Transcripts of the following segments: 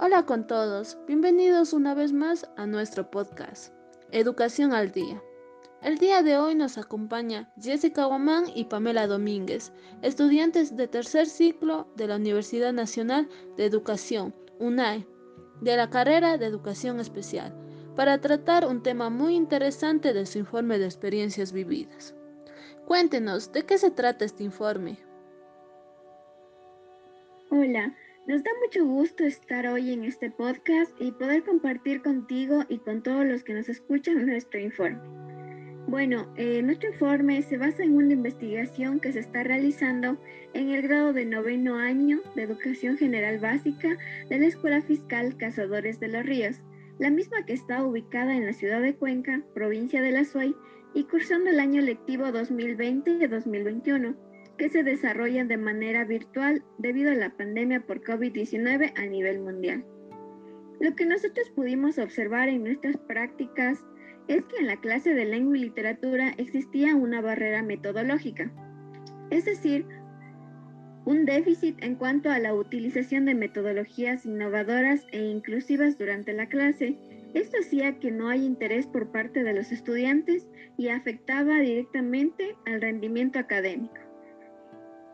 Hola con todos, bienvenidos una vez más a nuestro podcast, Educación al Día. El día de hoy nos acompaña Jessica Guamán y Pamela Domínguez, estudiantes de tercer ciclo de la Universidad Nacional de Educación, UNAE, de la carrera de Educación Especial, para tratar un tema muy interesante de su informe de experiencias vividas. Cuéntenos, ¿de qué se trata este informe? Hola, nos da mucho gusto estar hoy en este podcast y poder compartir contigo y con todos los que nos escuchan nuestro informe. Bueno, eh, nuestro informe se basa en una investigación que se está realizando en el grado de noveno año de Educación General Básica de la Escuela Fiscal Cazadores de los Ríos, la misma que está ubicada en la ciudad de Cuenca, provincia de La Suay, y cursando el año lectivo 2020-2021 que se desarrollan de manera virtual debido a la pandemia por COVID-19 a nivel mundial. Lo que nosotros pudimos observar en nuestras prácticas es que en la clase de lengua y literatura existía una barrera metodológica, es decir, un déficit en cuanto a la utilización de metodologías innovadoras e inclusivas durante la clase. Esto hacía que no hay interés por parte de los estudiantes y afectaba directamente al rendimiento académico.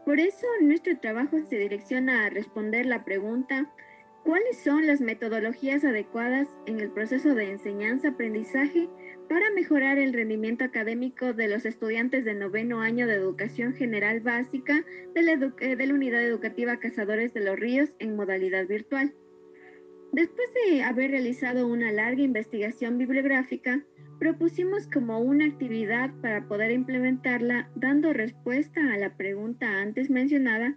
Por eso nuestro trabajo se direcciona a responder la pregunta, ¿cuáles son las metodologías adecuadas en el proceso de enseñanza-aprendizaje para mejorar el rendimiento académico de los estudiantes de noveno año de educación general básica eh, de la Unidad Educativa Cazadores de los Ríos en modalidad virtual? Después de haber realizado una larga investigación bibliográfica, Propusimos como una actividad para poder implementarla dando respuesta a la pregunta antes mencionada,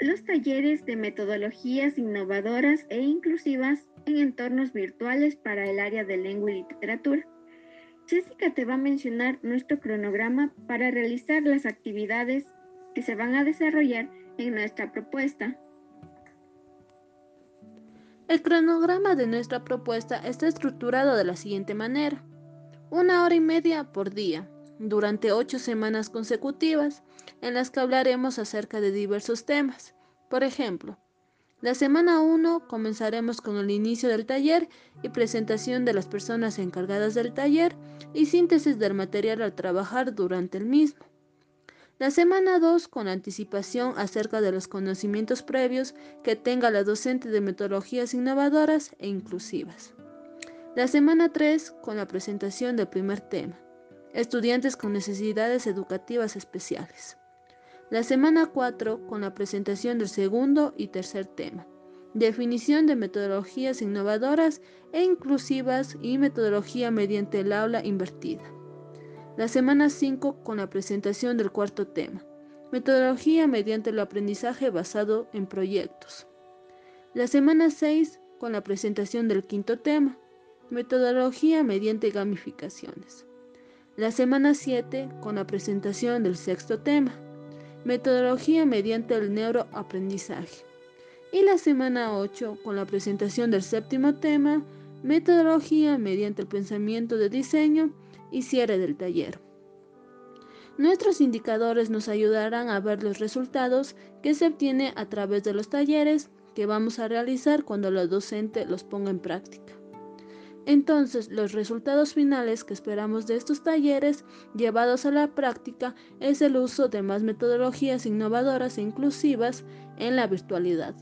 los talleres de metodologías innovadoras e inclusivas en entornos virtuales para el área de lengua y literatura. Jessica te va a mencionar nuestro cronograma para realizar las actividades que se van a desarrollar en nuestra propuesta. El cronograma de nuestra propuesta está estructurado de la siguiente manera una hora y media por día, durante ocho semanas consecutivas, en las que hablaremos acerca de diversos temas. Por ejemplo, la semana 1 comenzaremos con el inicio del taller y presentación de las personas encargadas del taller y síntesis del material al trabajar durante el mismo. La semana 2 con anticipación acerca de los conocimientos previos que tenga la docente de metodologías innovadoras e inclusivas. La semana 3 con la presentación del primer tema, estudiantes con necesidades educativas especiales. La semana 4 con la presentación del segundo y tercer tema, definición de metodologías innovadoras e inclusivas y metodología mediante el aula invertida. La semana 5 con la presentación del cuarto tema, metodología mediante el aprendizaje basado en proyectos. La semana 6 con la presentación del quinto tema, Metodología mediante gamificaciones. La semana 7 con la presentación del sexto tema. Metodología mediante el neuroaprendizaje. Y la semana 8 con la presentación del séptimo tema. Metodología mediante el pensamiento de diseño y cierre del taller. Nuestros indicadores nos ayudarán a ver los resultados que se obtiene a través de los talleres que vamos a realizar cuando la docente los ponga en práctica. Entonces, los resultados finales que esperamos de estos talleres llevados a la práctica es el uso de más metodologías innovadoras e inclusivas en la virtualidad,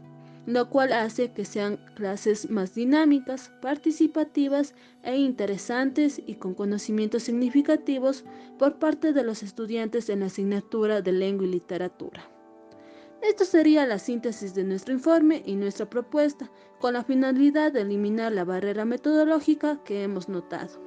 lo cual hace que sean clases más dinámicas, participativas e interesantes y con conocimientos significativos por parte de los estudiantes en la asignatura de lengua y literatura. Esto sería la síntesis de nuestro informe y nuestra propuesta, con la finalidad de eliminar la barrera metodológica que hemos notado.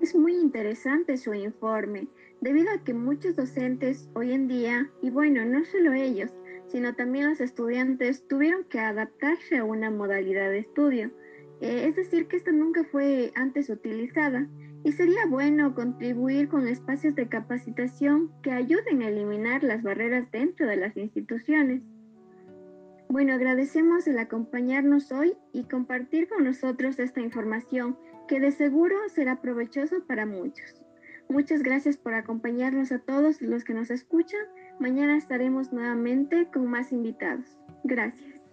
Es muy interesante su informe, debido a que muchos docentes hoy en día, y bueno, no solo ellos, sino también los estudiantes, tuvieron que adaptarse a una modalidad de estudio. Eh, es decir, que esta nunca fue antes utilizada y sería bueno contribuir con espacios de capacitación que ayuden a eliminar las barreras dentro de las instituciones. Bueno, agradecemos el acompañarnos hoy y compartir con nosotros esta información que de seguro será provechoso para muchos. Muchas gracias por acompañarnos a todos los que nos escuchan. Mañana estaremos nuevamente con más invitados. Gracias.